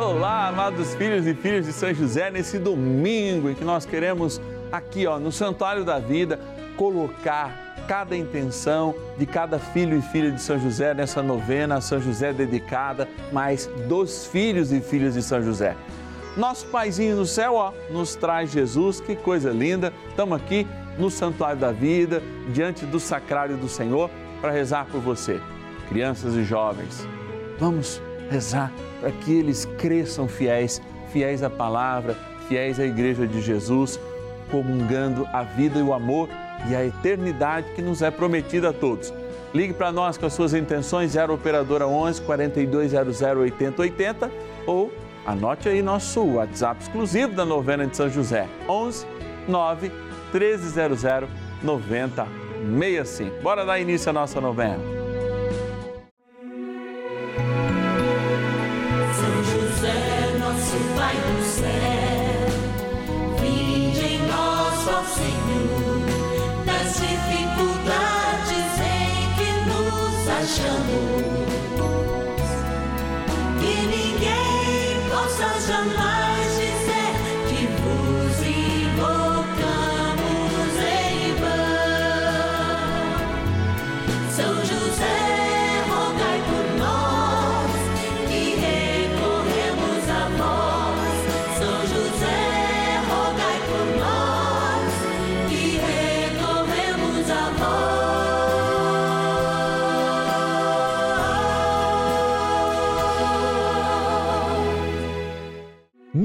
Olá, amados filhos e filhas de São José, nesse domingo em que nós queremos aqui, ó, no Santuário da Vida, colocar cada intenção de cada filho e filha de São José nessa novena a São José dedicada, mas dos filhos e filhas de São José. Nosso paizinho no céu, ó, nos traz Jesus, que coisa linda. Estamos aqui no Santuário da Vida, diante do sacrário do Senhor, para rezar por você, crianças e jovens. Vamos rezar para que eles cresçam fiéis, fiéis à palavra, fiéis à Igreja de Jesus, comungando a vida e o amor e a eternidade que nos é prometida a todos. Ligue para nós com as suas intenções, 0 Operadora 11 4200 8080 ou anote aí nosso WhatsApp exclusivo da novena de São José, 11 9 1300 9065. Bora dar início à nossa novena.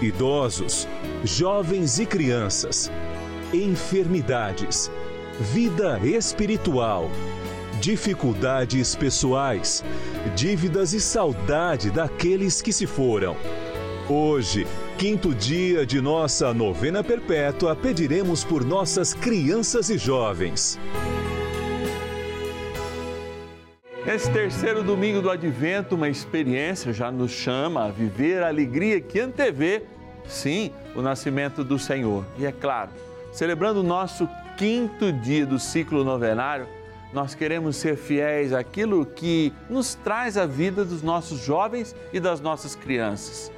idosos, jovens e crianças, enfermidades, vida espiritual, dificuldades pessoais, dívidas e saudade daqueles que se foram. Hoje, quinto dia de nossa novena perpétua, pediremos por nossas crianças e jovens. Esse terceiro domingo do Advento, uma experiência já nos chama a viver a alegria que antevê, sim, o nascimento do Senhor. E é claro, celebrando o nosso quinto dia do ciclo novenário, nós queremos ser fiéis àquilo que nos traz a vida dos nossos jovens e das nossas crianças.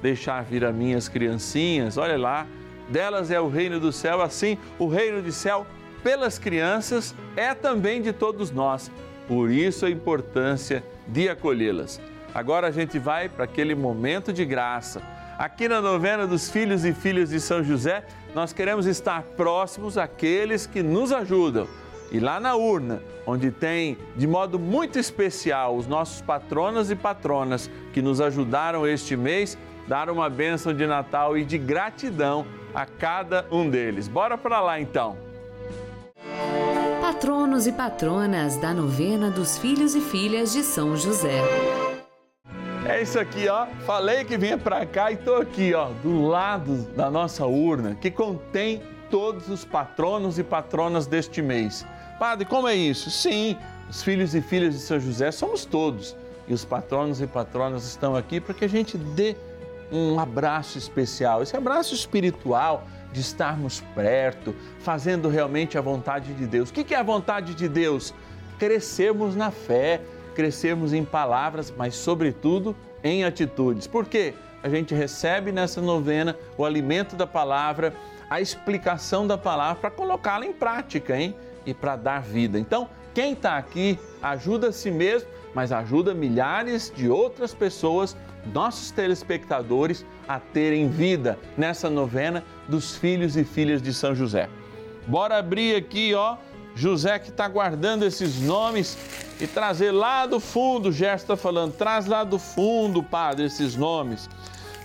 Deixar vir a minhas criancinhas, olha lá, delas é o reino do céu, assim o reino do céu pelas crianças é também de todos nós por isso a importância de acolhê-las. Agora a gente vai para aquele momento de graça. Aqui na novena dos filhos e filhas de São José, nós queremos estar próximos àqueles que nos ajudam. E lá na urna, onde tem de modo muito especial os nossos patronos e patronas que nos ajudaram este mês, dar uma bênção de Natal e de gratidão a cada um deles. Bora para lá então patronos e patronas da novena dos filhos e filhas de São José. É isso aqui, ó. Falei que vinha para cá e tô aqui, ó, do lado da nossa urna, que contém todos os patronos e patronas deste mês. Padre, como é isso? Sim, os filhos e filhas de São José somos todos. E os patronos e patronas estão aqui para que a gente dê um abraço especial, esse abraço espiritual de estarmos perto, fazendo realmente a vontade de Deus. O que é a vontade de Deus? Crescermos na fé, crescermos em palavras, mas, sobretudo, em atitudes. Por quê? A gente recebe nessa novena o alimento da palavra, a explicação da palavra para colocá-la em prática, hein? E para dar vida. Então, quem está aqui ajuda a si mesmo, mas ajuda milhares de outras pessoas nossos telespectadores a terem vida nessa novena dos filhos e filhas de São José. Bora abrir aqui, ó, José que está guardando esses nomes e trazer lá do fundo, Gerson está falando, traz lá do fundo, Padre, esses nomes.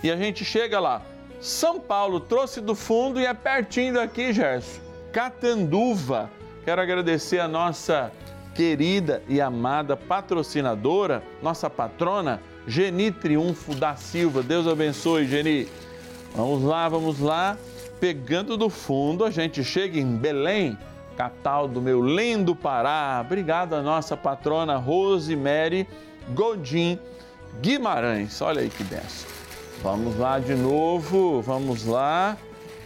E a gente chega lá. São Paulo trouxe do fundo e é pertinho daqui, Gerson. Catanduva. Quero agradecer a nossa querida e amada patrocinadora, nossa patrona, Geni Triunfo da Silva. Deus abençoe, Geni. Vamos lá, vamos lá. Pegando do fundo, a gente chega em Belém, capital do meu lindo Pará. Obrigado a nossa patrona Rosemary Godin Guimarães. Olha aí que benção. Vamos lá de novo, vamos lá.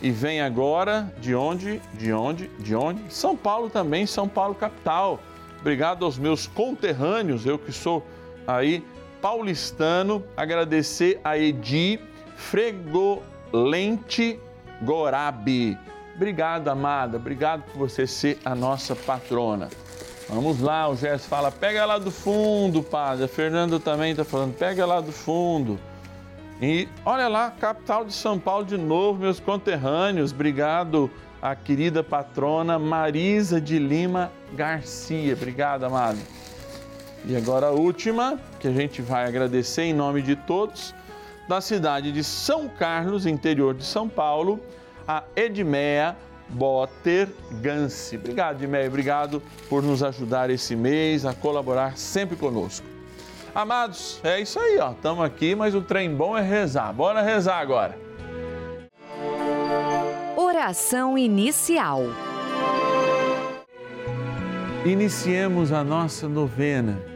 E vem agora de onde? De onde? De onde? São Paulo também, São Paulo capital. Obrigado aos meus conterrâneos, eu que sou aí paulistano, agradecer a Edi Fregolente Gorabi. Obrigado, amada, obrigado por você ser a nossa patrona. Vamos lá, o Gerson fala, pega lá do fundo, padre. A Fernanda também está falando, pega lá do fundo. E olha lá, capital de São Paulo de novo, meus conterrâneos. Obrigado a querida patrona Marisa de Lima Garcia. Obrigado, amado. E agora a última, que a gente vai agradecer em nome de todos, da cidade de São Carlos, interior de São Paulo, a Edmeia Botter Ganse. Obrigado, Edmeia. Obrigado por nos ajudar esse mês, a colaborar sempre conosco. Amados, é isso aí, ó. Estamos aqui, mas o trem bom é rezar. Bora rezar agora. Oração inicial. Iniciemos a nossa novena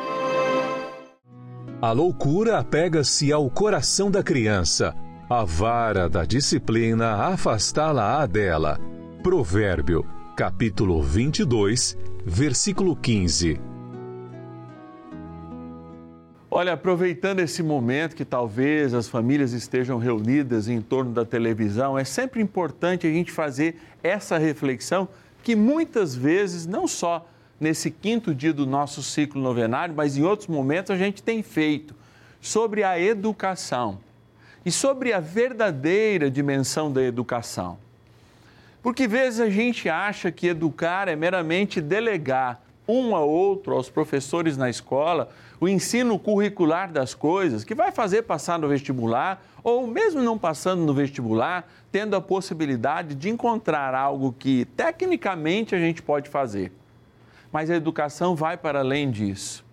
A loucura apega-se ao coração da criança, a vara da disciplina afastá-la-á dela. Provérbio, capítulo 22, versículo 15. Olha, aproveitando esse momento que talvez as famílias estejam reunidas em torno da televisão, é sempre importante a gente fazer essa reflexão que muitas vezes, não só nesse quinto dia do nosso ciclo novenário, mas em outros momentos a gente tem feito sobre a educação e sobre a verdadeira dimensão da educação. Porque vezes a gente acha que educar é meramente delegar um a outro aos professores na escola o ensino curricular das coisas, que vai fazer passar no vestibular, ou mesmo não passando no vestibular, tendo a possibilidade de encontrar algo que tecnicamente a gente pode fazer. Mas a educação vai para além disso.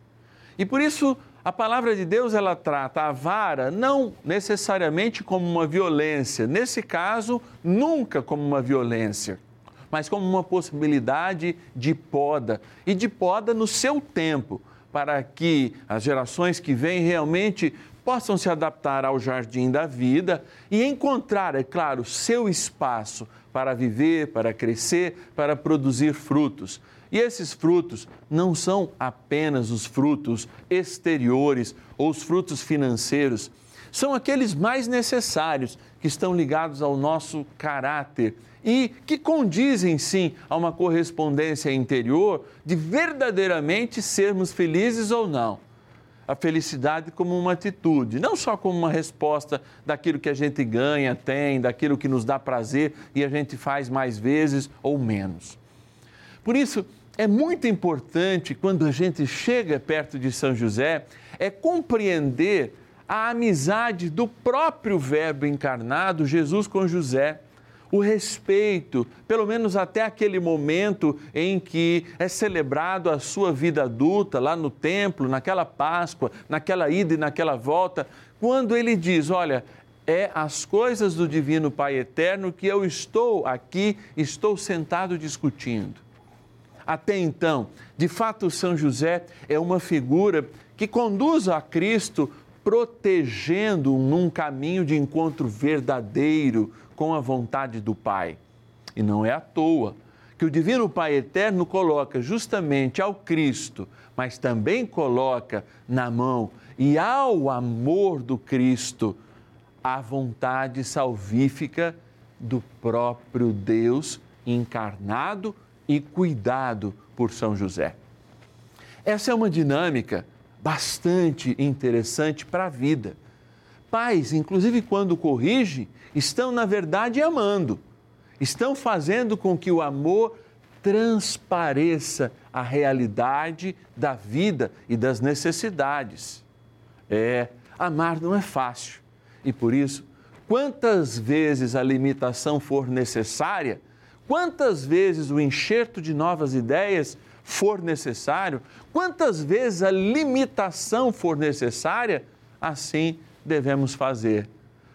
E por isso, A palavra de Deus ela trata a vara não necessariamente como uma violência, nesse caso, nunca como uma violência, mas como uma possibilidade de poda e de poda no seu tempo, para que as gerações que vêm realmente possam se adaptar ao jardim da vida e encontrar, é claro, seu espaço para viver, para crescer, para produzir frutos. E esses frutos não são apenas os frutos exteriores ou os frutos financeiros, são aqueles mais necessários que estão ligados ao nosso caráter e que condizem sim a uma correspondência interior de verdadeiramente sermos felizes ou não. A felicidade como uma atitude, não só como uma resposta daquilo que a gente ganha, tem, daquilo que nos dá prazer e a gente faz mais vezes ou menos. Por isso, é muito importante quando a gente chega perto de São José, é compreender a amizade do próprio Verbo encarnado, Jesus com José. O respeito, pelo menos até aquele momento em que é celebrado a sua vida adulta, lá no templo, naquela Páscoa, naquela ida e naquela volta, quando ele diz: Olha, é as coisas do Divino Pai Eterno que eu estou aqui, estou sentado discutindo. Até então, de fato, São José é uma figura que conduz a Cristo protegendo num caminho de encontro verdadeiro com a vontade do Pai. E não é à toa que o Divino Pai Eterno coloca justamente ao Cristo, mas também coloca na mão e ao amor do Cristo a vontade salvífica do próprio Deus encarnado e cuidado por São José. Essa é uma dinâmica bastante interessante para a vida. Pais, inclusive quando corrigem, estão na verdade amando, estão fazendo com que o amor transpareça a realidade da vida e das necessidades. É, amar não é fácil e por isso, quantas vezes a limitação for necessária, Quantas vezes o enxerto de novas ideias for necessário, quantas vezes a limitação for necessária, assim devemos fazer.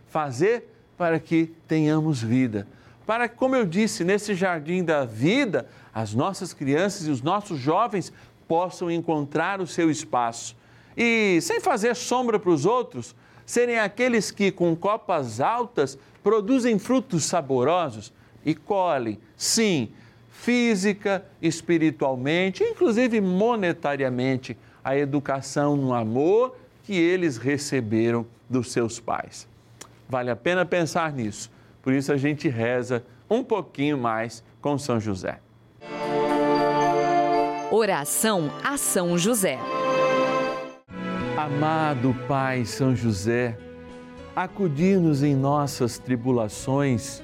Fazer para que tenhamos vida. Para que, como eu disse, nesse jardim da vida, as nossas crianças e os nossos jovens possam encontrar o seu espaço. E, sem fazer sombra para os outros, serem aqueles que, com copas altas, produzem frutos saborosos e colhem, sim, física, espiritualmente, inclusive monetariamente, a educação no amor que eles receberam dos seus pais. Vale a pena pensar nisso. Por isso a gente reza um pouquinho mais com São José. Oração a São José. Amado Pai São José, acudir-nos em nossas tribulações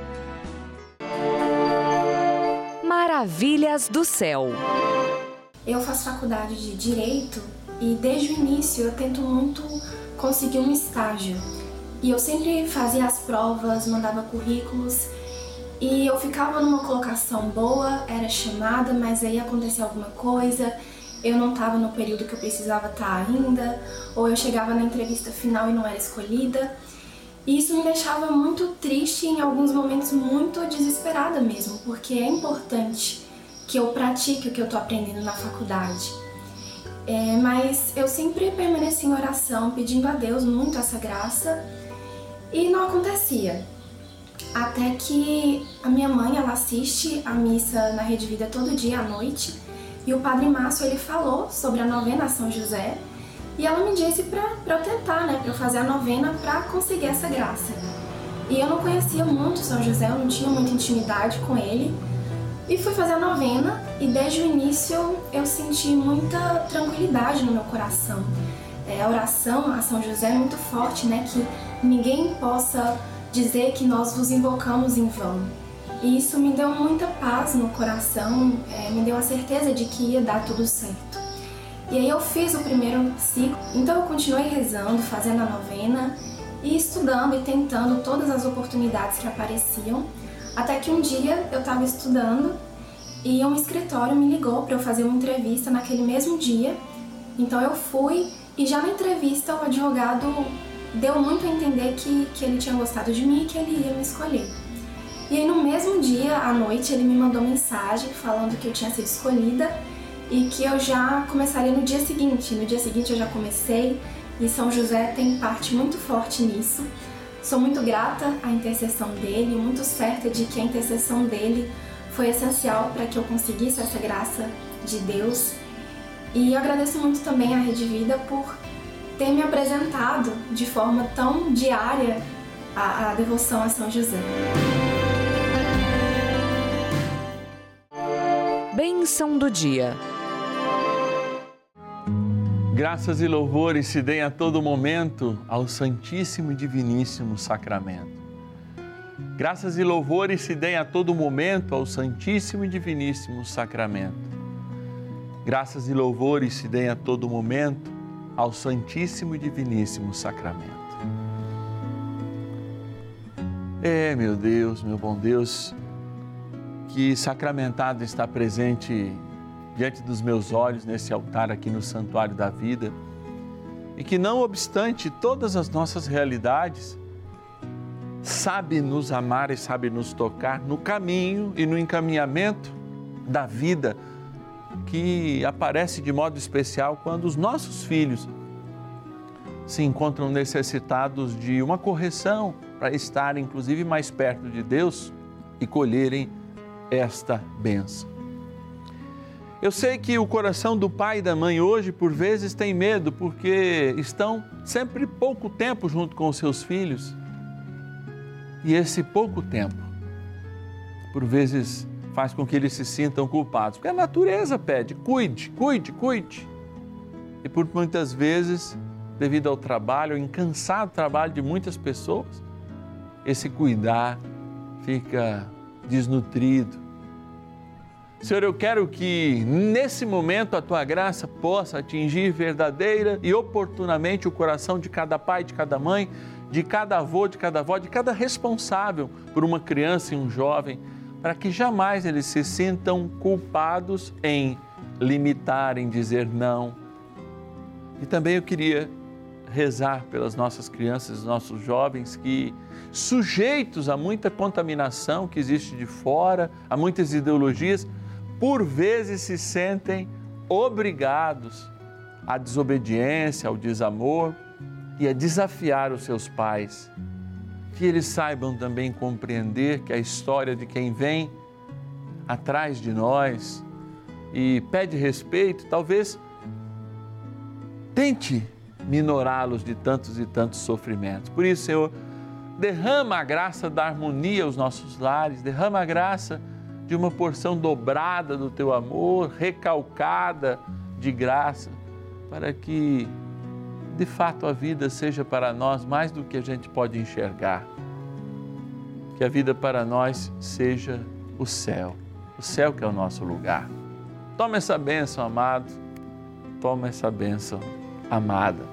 Maravilhas do céu. Eu faço faculdade de Direito e desde o início eu tento muito conseguir um estágio. E eu sempre fazia as provas, mandava currículos e eu ficava numa colocação boa, era chamada, mas aí acontecia alguma coisa, eu não estava no período que eu precisava estar tá ainda, ou eu chegava na entrevista final e não era escolhida. E isso me deixava muito triste e em alguns momentos muito desesperada mesmo, porque é importante que eu pratique o que eu estou aprendendo na faculdade. É, mas eu sempre permaneci em oração, pedindo a Deus muito essa graça e não acontecia. Até que a minha mãe, ela assiste a missa na Rede Vida todo dia à noite e o Padre Márcio, ele falou sobre a novena São José e ela me disse para eu tentar, né, para eu fazer a novena para conseguir essa graça. E eu não conhecia muito São José, eu não tinha muita intimidade com ele, e fui fazer a novena e desde o início eu senti muita tranquilidade no meu coração. É, a oração a São José é muito forte, né? Que ninguém possa dizer que nós vos invocamos em vão. E isso me deu muita paz no coração, é, me deu a certeza de que ia dar tudo certo. E aí eu fiz o primeiro ciclo, então eu continuei rezando, fazendo a novena e estudando e tentando todas as oportunidades que apareciam até que um dia eu estava estudando e um escritório me ligou para eu fazer uma entrevista naquele mesmo dia. Então eu fui e já na entrevista o advogado deu muito a entender que, que ele tinha gostado de mim e que ele ia me escolher. E aí no mesmo dia, à noite, ele me mandou mensagem falando que eu tinha sido escolhida e que eu já começaria no dia seguinte. No dia seguinte eu já comecei e São José tem parte muito forte nisso. Sou muito grata à intercessão dele, muito certa de que a intercessão dele foi essencial para que eu conseguisse essa graça de Deus. E agradeço muito também à Rede Vida por ter me apresentado de forma tão diária a, a devoção a São José. Bênção do dia. Graças e louvores se deem a todo momento ao Santíssimo e Diviníssimo Sacramento. Graças e louvores se deem a todo momento ao Santíssimo e Diviníssimo Sacramento. Graças e louvores se deem a todo momento ao Santíssimo e Diviníssimo Sacramento. É, meu Deus, meu bom Deus, que sacramentado está presente diante dos meus olhos nesse altar aqui no Santuário da Vida e que, não obstante todas as nossas realidades, sabe nos amar e sabe nos tocar no caminho e no encaminhamento da vida que aparece de modo especial quando os nossos filhos se encontram necessitados de uma correção para estarem, inclusive, mais perto de Deus e colherem esta benção. Eu sei que o coração do pai e da mãe hoje, por vezes, tem medo porque estão sempre pouco tempo junto com os seus filhos. E esse pouco tempo, por vezes, faz com que eles se sintam culpados, porque a natureza pede: cuide, cuide, cuide. E por muitas vezes, devido ao trabalho, ao incansado trabalho de muitas pessoas, esse cuidar fica desnutrido, Senhor, eu quero que nesse momento a tua graça possa atingir verdadeira e oportunamente o coração de cada pai, de cada mãe, de cada avô, de cada avó, de cada responsável por uma criança e um jovem, para que jamais eles se sintam culpados em limitar, em dizer não. E também eu queria rezar pelas nossas crianças, nossos jovens que sujeitos a muita contaminação que existe de fora, a muitas ideologias, por vezes se sentem obrigados à desobediência, ao desamor e a desafiar os seus pais. Que eles saibam também compreender que a história de quem vem atrás de nós e pede respeito, talvez tente minorá-los de tantos e tantos sofrimentos. Por isso, Senhor, derrama a graça da harmonia aos nossos lares, derrama a graça de uma porção dobrada do teu amor, recalcada de graça, para que de fato a vida seja para nós mais do que a gente pode enxergar. Que a vida para nós seja o céu, o céu que é o nosso lugar. Toma essa bênção, amado. Toma essa bênção, amada.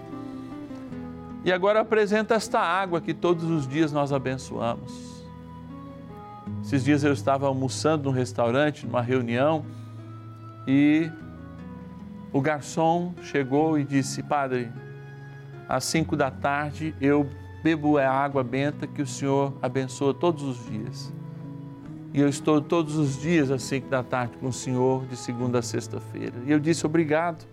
E agora apresenta esta água que todos os dias nós abençoamos. Esses dias eu estava almoçando num restaurante, numa reunião, e o garçom chegou e disse: Padre, às cinco da tarde eu bebo a água benta que o Senhor abençoa todos os dias. E eu estou todos os dias às cinco da tarde com o Senhor, de segunda a sexta-feira. E eu disse: Obrigado.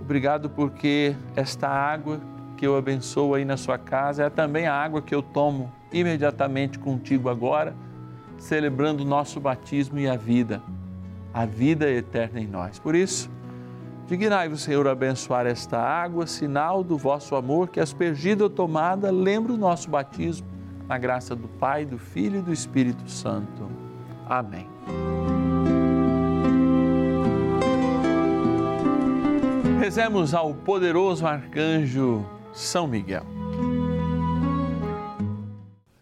Obrigado porque esta água que eu abençoo aí na sua casa é também a água que eu tomo imediatamente contigo agora, celebrando o nosso batismo e a vida, a vida eterna em nós. Por isso, dignai-vos, Senhor, abençoar esta água, sinal do vosso amor, que aspergida ou tomada lembra o nosso batismo, na graça do Pai, do Filho e do Espírito Santo. Amém. Rezemos ao poderoso arcanjo São Miguel.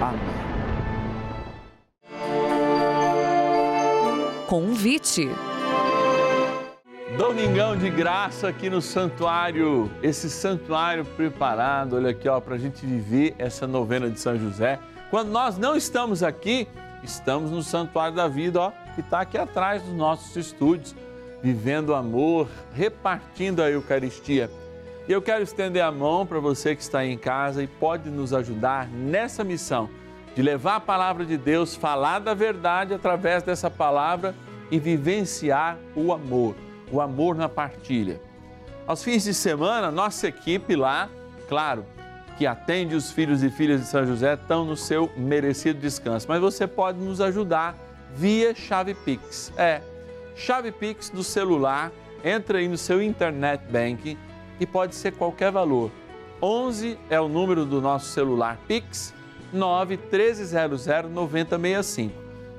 Amém. Convite. Domingão de graça aqui no santuário, esse santuário preparado, olha aqui, ó, para a gente viver essa novena de São José. Quando nós não estamos aqui, estamos no santuário da vida, ó, que está aqui atrás dos nossos estúdios, vivendo amor, repartindo a Eucaristia. E eu quero estender a mão para você que está aí em casa e pode nos ajudar nessa missão de levar a palavra de Deus, falar da verdade através dessa palavra e vivenciar o amor, o amor na partilha. Aos fins de semana, nossa equipe lá, claro, que atende os filhos e filhas de São José, estão no seu merecido descanso. Mas você pode nos ajudar via chave Pix. É, chave Pix do celular, entra aí no seu internet banking e pode ser qualquer valor. 11 é o número do nosso celular Pix 9 1300 9065.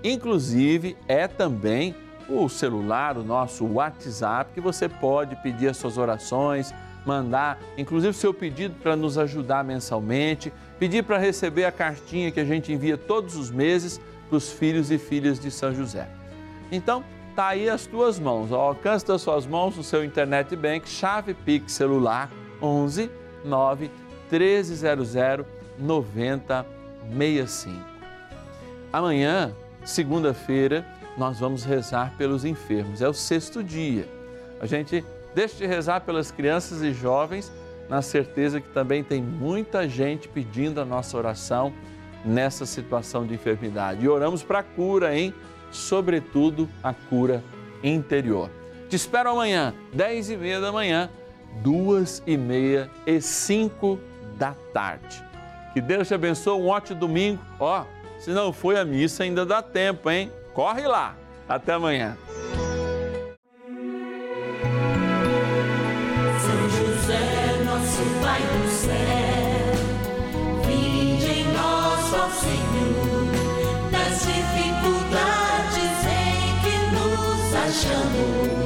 Inclusive é também o celular, o nosso WhatsApp, que você pode pedir as suas orações, mandar, inclusive seu pedido para nos ajudar mensalmente, pedir para receber a cartinha que a gente envia todos os meses para os filhos e filhas de São José. Então, tá aí as tuas mãos, ao alcance das suas mãos, no seu internet bank, chave Pix celular 11 9 1300 9065. Amanhã, segunda-feira, nós vamos rezar pelos enfermos. É o sexto dia. A gente deixa de rezar pelas crianças e jovens na certeza que também tem muita gente pedindo a nossa oração nessa situação de enfermidade. E oramos para cura, hein? Sobretudo a cura interior. Te espero amanhã, 10 e meia da manhã, duas e meia e cinco da tarde. Que Deus te abençoe, um ótimo domingo. Ó, se não foi a missa, ainda dá tempo, hein? Corre lá. Até amanhã. Senhor, nos